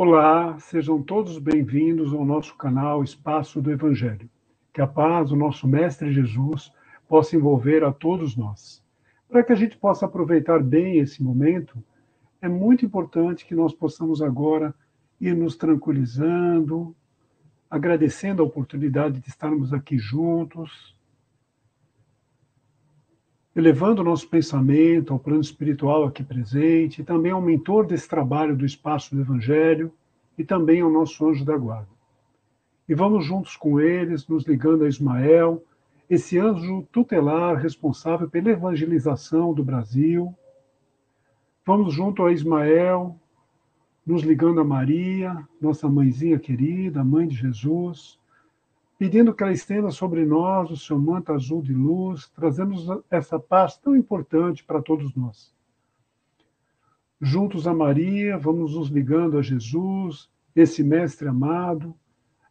Olá, sejam todos bem-vindos ao nosso canal Espaço do Evangelho. Que a paz do nosso Mestre Jesus possa envolver a todos nós. Para que a gente possa aproveitar bem esse momento, é muito importante que nós possamos agora ir nos tranquilizando, agradecendo a oportunidade de estarmos aqui juntos, elevando o nosso pensamento ao plano espiritual aqui presente, e também ao mentor desse trabalho do espaço do Evangelho, e também ao nosso anjo da guarda. E vamos juntos com eles, nos ligando a Ismael, esse anjo tutelar responsável pela evangelização do Brasil. Vamos junto a Ismael, nos ligando a Maria, nossa mãezinha querida, mãe de Jesus, pedindo que ela estenda sobre nós o seu manto azul de luz, trazendo essa paz tão importante para todos nós. Juntos a Maria, vamos nos ligando a Jesus, esse Mestre amado,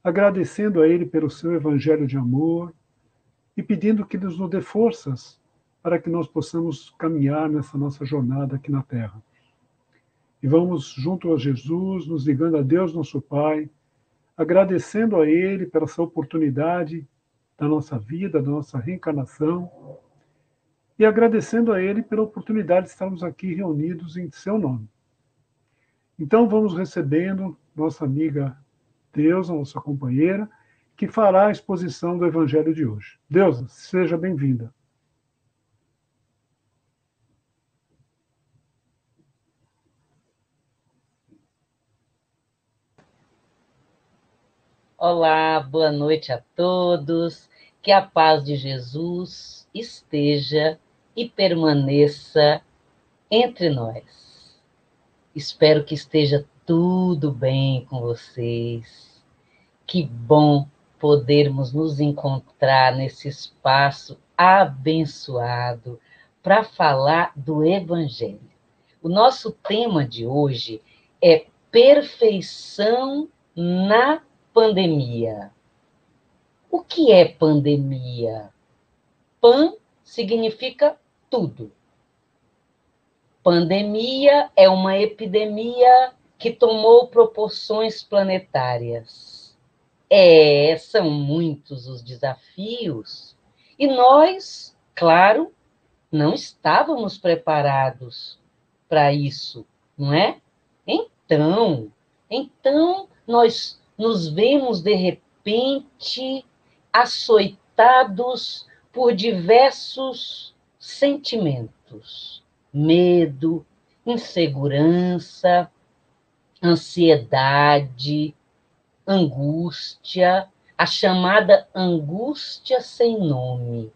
agradecendo a Ele pelo seu evangelho de amor e pedindo que Deus nos dê forças para que nós possamos caminhar nessa nossa jornada aqui na Terra. E vamos junto a Jesus, nos ligando a Deus, nosso Pai, agradecendo a Ele pela essa oportunidade da nossa vida, da nossa reencarnação, e agradecendo a Ele pela oportunidade de estarmos aqui reunidos em Seu nome. Então, vamos recebendo nossa amiga Deus, nossa companheira, que fará a exposição do Evangelho de hoje. Deus, seja bem-vinda. Olá, boa noite a todos. Que a paz de Jesus esteja e permaneça entre nós. Espero que esteja tudo bem com vocês. Que bom podermos nos encontrar nesse espaço abençoado para falar do Evangelho. O nosso tema de hoje é perfeição na pandemia. O que é pandemia? Pan significa tudo. Pandemia é uma epidemia que tomou proporções planetárias. É, são muitos os desafios e nós, claro, não estávamos preparados para isso, não é? Então, então nós nos vemos de repente açoitados por diversos sentimentos: medo, insegurança, ansiedade, angústia, a chamada angústia sem nome.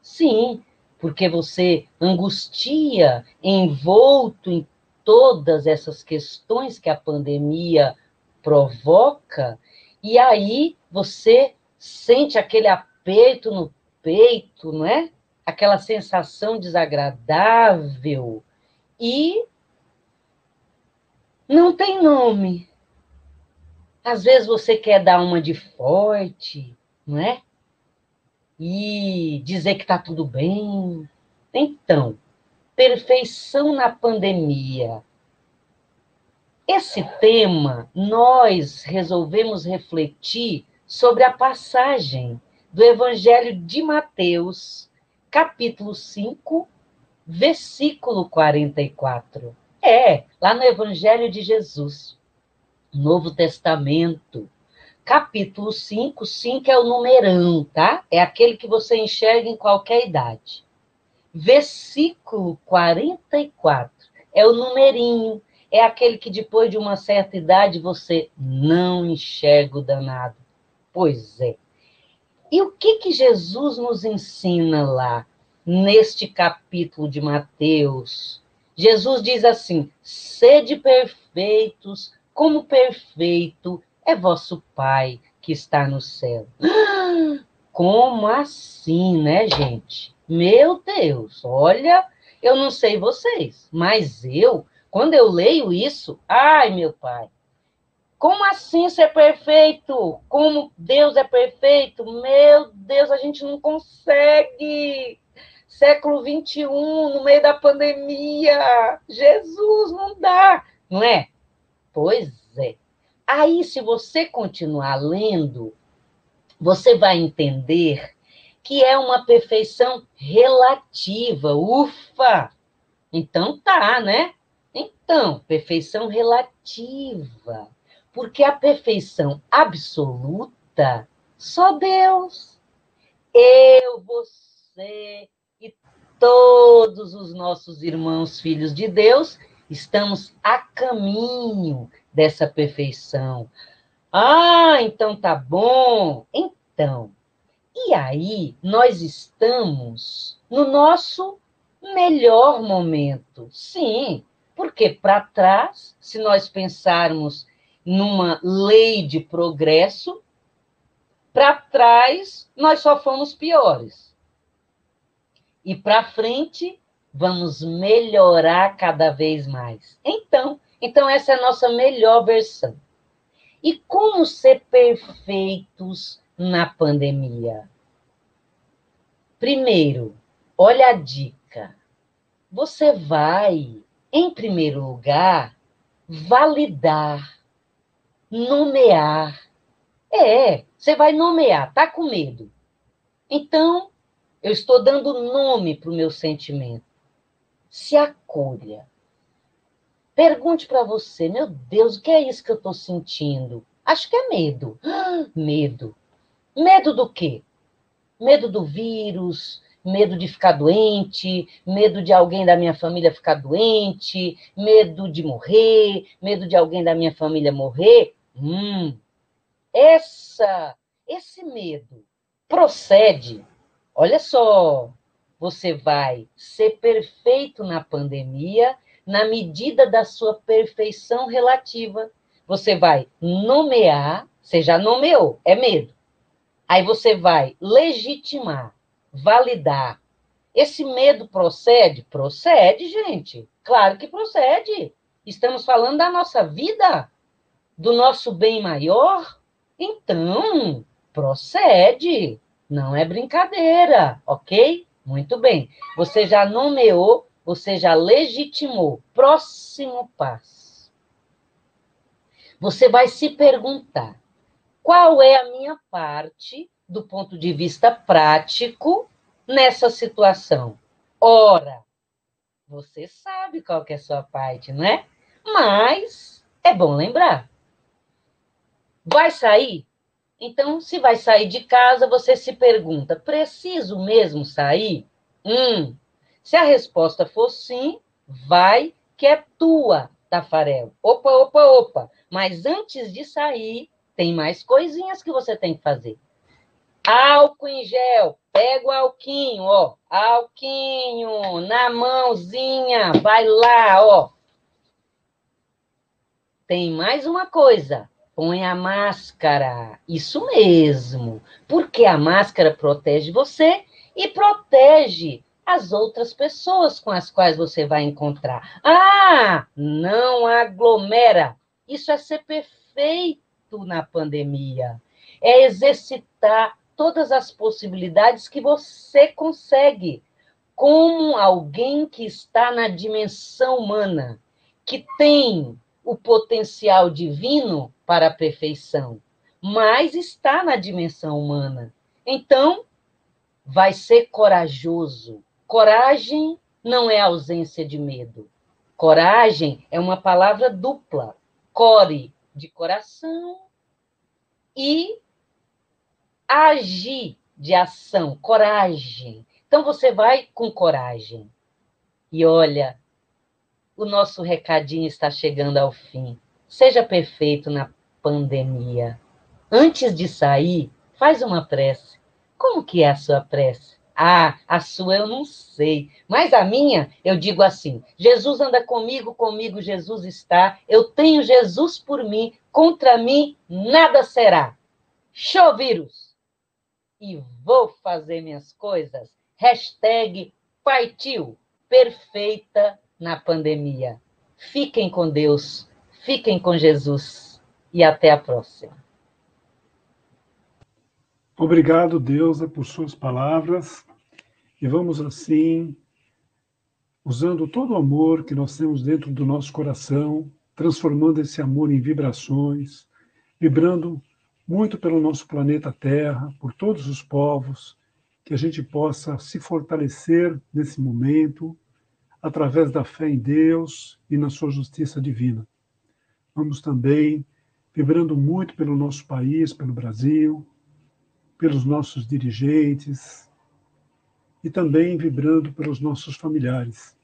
Sim, porque você angustia envolto em todas essas questões que a pandemia provoca, e aí você sente aquele aperto no peito, não é? Aquela sensação desagradável e não tem nome. Às vezes você quer dar uma de forte, não é? E dizer que está tudo bem. Então, perfeição na pandemia esse tema, nós resolvemos refletir sobre a passagem do Evangelho de Mateus, capítulo 5, versículo 44. É, lá no Evangelho de Jesus, Novo Testamento, capítulo 5, 5 é o numerão, tá? É aquele que você enxerga em qualquer idade. Versículo 44 é o numerinho é aquele que depois de uma certa idade você não enxerga o danado. Pois é. E o que que Jesus nos ensina lá neste capítulo de Mateus? Jesus diz assim: "Sede perfeitos, como perfeito é vosso Pai que está no céu". Como assim, né, gente? Meu Deus, olha, eu não sei vocês, mas eu quando eu leio isso, ai, meu pai, como assim ser perfeito? Como Deus é perfeito? Meu Deus, a gente não consegue. Século 21, no meio da pandemia. Jesus, não dá, não é? Pois é. Aí, se você continuar lendo, você vai entender que é uma perfeição relativa. Ufa! Então tá, né? Então, perfeição relativa. Porque a perfeição absoluta, só Deus. Eu, você e todos os nossos irmãos, filhos de Deus, estamos a caminho dessa perfeição. Ah, então tá bom. Então, e aí nós estamos no nosso melhor momento. Sim, porque para trás, se nós pensarmos numa lei de progresso, para trás nós só fomos piores. E para frente vamos melhorar cada vez mais. Então, então essa é a nossa melhor versão. E como ser perfeitos na pandemia? Primeiro, olha a dica. Você vai, em primeiro lugar, validar, nomear. É, você vai nomear, tá com medo. Então, eu estou dando nome para o meu sentimento. Se acolha. Pergunte para você, meu Deus, o que é isso que eu estou sentindo? Acho que é medo. medo. Medo do quê? Medo do vírus, medo de ficar doente, medo de alguém da minha família ficar doente, medo de morrer, medo de alguém da minha família morrer. Hum, essa, esse medo procede. Olha só, você vai ser perfeito na pandemia na medida da sua perfeição relativa. Você vai nomear, você já nomeou, é medo. Aí você vai legitimar, validar. Esse medo procede? Procede, gente. Claro que procede. Estamos falando da nossa vida, do nosso bem maior. Então, procede. Não é brincadeira, ok? Muito bem. Você já nomeou, você já legitimou. Próximo passo. Você vai se perguntar: qual é a minha parte do ponto de vista prático nessa situação? Ora, você sabe qual que é a sua parte, não é? Mas é bom lembrar. Vai sair? Então, se vai sair de casa, você se pergunta: preciso mesmo sair? Hum. Se a resposta for sim, vai, que é tua, Tafarel. Opa, opa, opa. Mas antes de sair, tem mais coisinhas que você tem que fazer. Álcool em gel, pega o alquinho, ó. Alquinho na mãozinha, vai lá, ó. Tem mais uma coisa. Põe a máscara. Isso mesmo. Porque a máscara protege você e protege as outras pessoas com as quais você vai encontrar. Ah, não aglomera. Isso é ser perfeito na pandemia. É exercitar todas as possibilidades que você consegue, como alguém que está na dimensão humana, que tem o potencial divino para a perfeição, mas está na dimensão humana. Então, vai ser corajoso. Coragem não é ausência de medo. Coragem é uma palavra dupla. Core, de coração e agir de ação, coragem. Então você vai com coragem. E olha, o nosso recadinho está chegando ao fim. Seja perfeito na pandemia. Antes de sair, faz uma prece. Como que é a sua prece? Ah, a sua eu não sei, mas a minha eu digo assim: Jesus anda comigo, comigo Jesus está. Eu tenho Jesus por mim, contra mim nada será. Show vírus! E vou fazer minhas coisas. Hashtag partiu, perfeita na pandemia. Fiquem com Deus, fiquem com Jesus e até a próxima. Obrigado, Deusa, por suas palavras. E vamos assim, usando todo o amor que nós temos dentro do nosso coração, transformando esse amor em vibrações, vibrando muito pelo nosso planeta Terra, por todos os povos, que a gente possa se fortalecer nesse momento, através da fé em Deus e na sua justiça divina. Vamos também vibrando muito pelo nosso país, pelo Brasil, pelos nossos dirigentes e também vibrando pelos nossos familiares.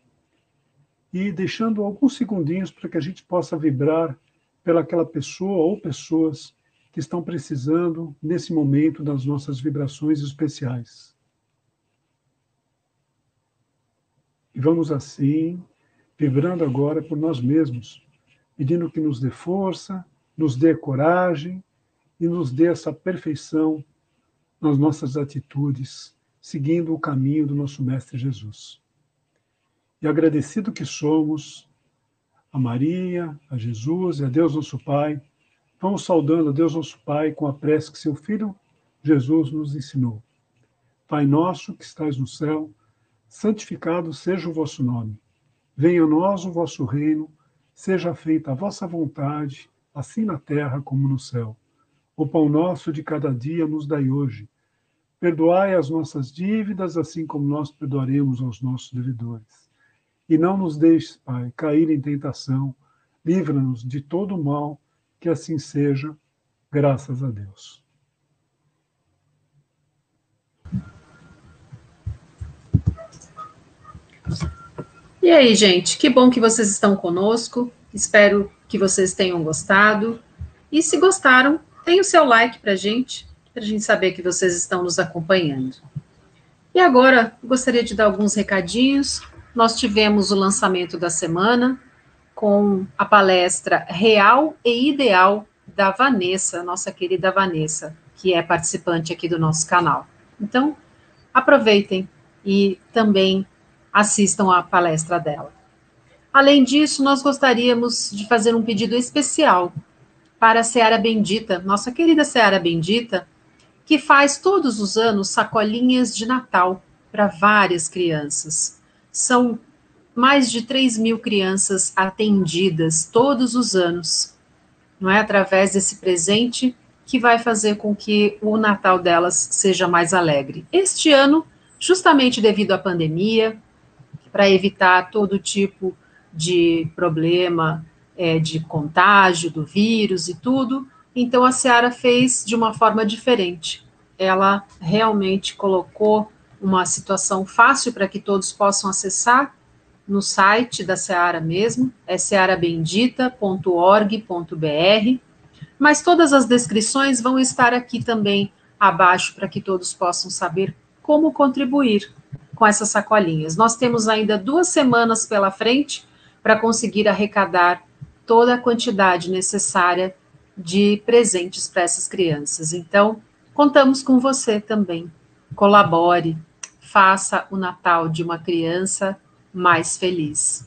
E deixando alguns segundinhos para que a gente possa vibrar pelaquela pessoa ou pessoas que estão precisando nesse momento das nossas vibrações especiais. E vamos assim, vibrando agora por nós mesmos, pedindo que nos dê força, nos dê coragem e nos dê essa perfeição nas nossas atitudes, seguindo o caminho do nosso Mestre Jesus. E agradecido que somos a Maria, a Jesus e a Deus nosso Pai, vamos saudando a Deus nosso Pai com a prece que seu Filho Jesus nos ensinou. Pai nosso que estais no céu, santificado seja o vosso nome. Venha a nós o vosso reino, seja feita a vossa vontade, assim na terra como no céu. O pão nosso de cada dia nos dai hoje. Perdoai as nossas dívidas, assim como nós perdoaremos aos nossos devedores. E não nos deixes, Pai, cair em tentação. Livra-nos de todo o mal, que assim seja, graças a Deus. E aí, gente, que bom que vocês estão conosco. Espero que vocês tenham gostado. E se gostaram, tem o seu like para gente, para a gente saber que vocês estão nos acompanhando. E agora, gostaria de dar alguns recadinhos. Nós tivemos o lançamento da semana com a palestra Real e Ideal da Vanessa, nossa querida Vanessa, que é participante aqui do nosso canal. Então, aproveitem e também assistam à palestra dela. Além disso, nós gostaríamos de fazer um pedido especial para a Seara Bendita, nossa querida Seara Bendita, que faz todos os anos sacolinhas de Natal para várias crianças. São mais de 3 mil crianças atendidas todos os anos, não é? Através desse presente que vai fazer com que o Natal delas seja mais alegre. Este ano, justamente devido à pandemia, para evitar todo tipo de problema é, de contágio do vírus e tudo. Então a Seara fez de uma forma diferente. Ela realmente colocou uma situação fácil para que todos possam acessar no site da Seara mesmo, é searabendita.org.br. Mas todas as descrições vão estar aqui também abaixo para que todos possam saber como contribuir com essas sacolinhas. Nós temos ainda duas semanas pela frente para conseguir arrecadar toda a quantidade necessária de presentes para essas crianças. Então, contamos com você também. Colabore, faça o Natal de uma criança mais feliz.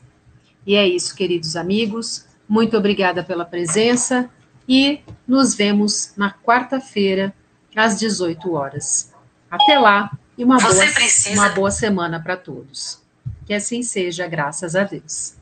E é isso, queridos amigos. Muito obrigada pela presença e nos vemos na quarta-feira, às 18 horas. Até lá! e uma, boa, precisa... uma boa semana para todos. Que assim seja, graças a Deus.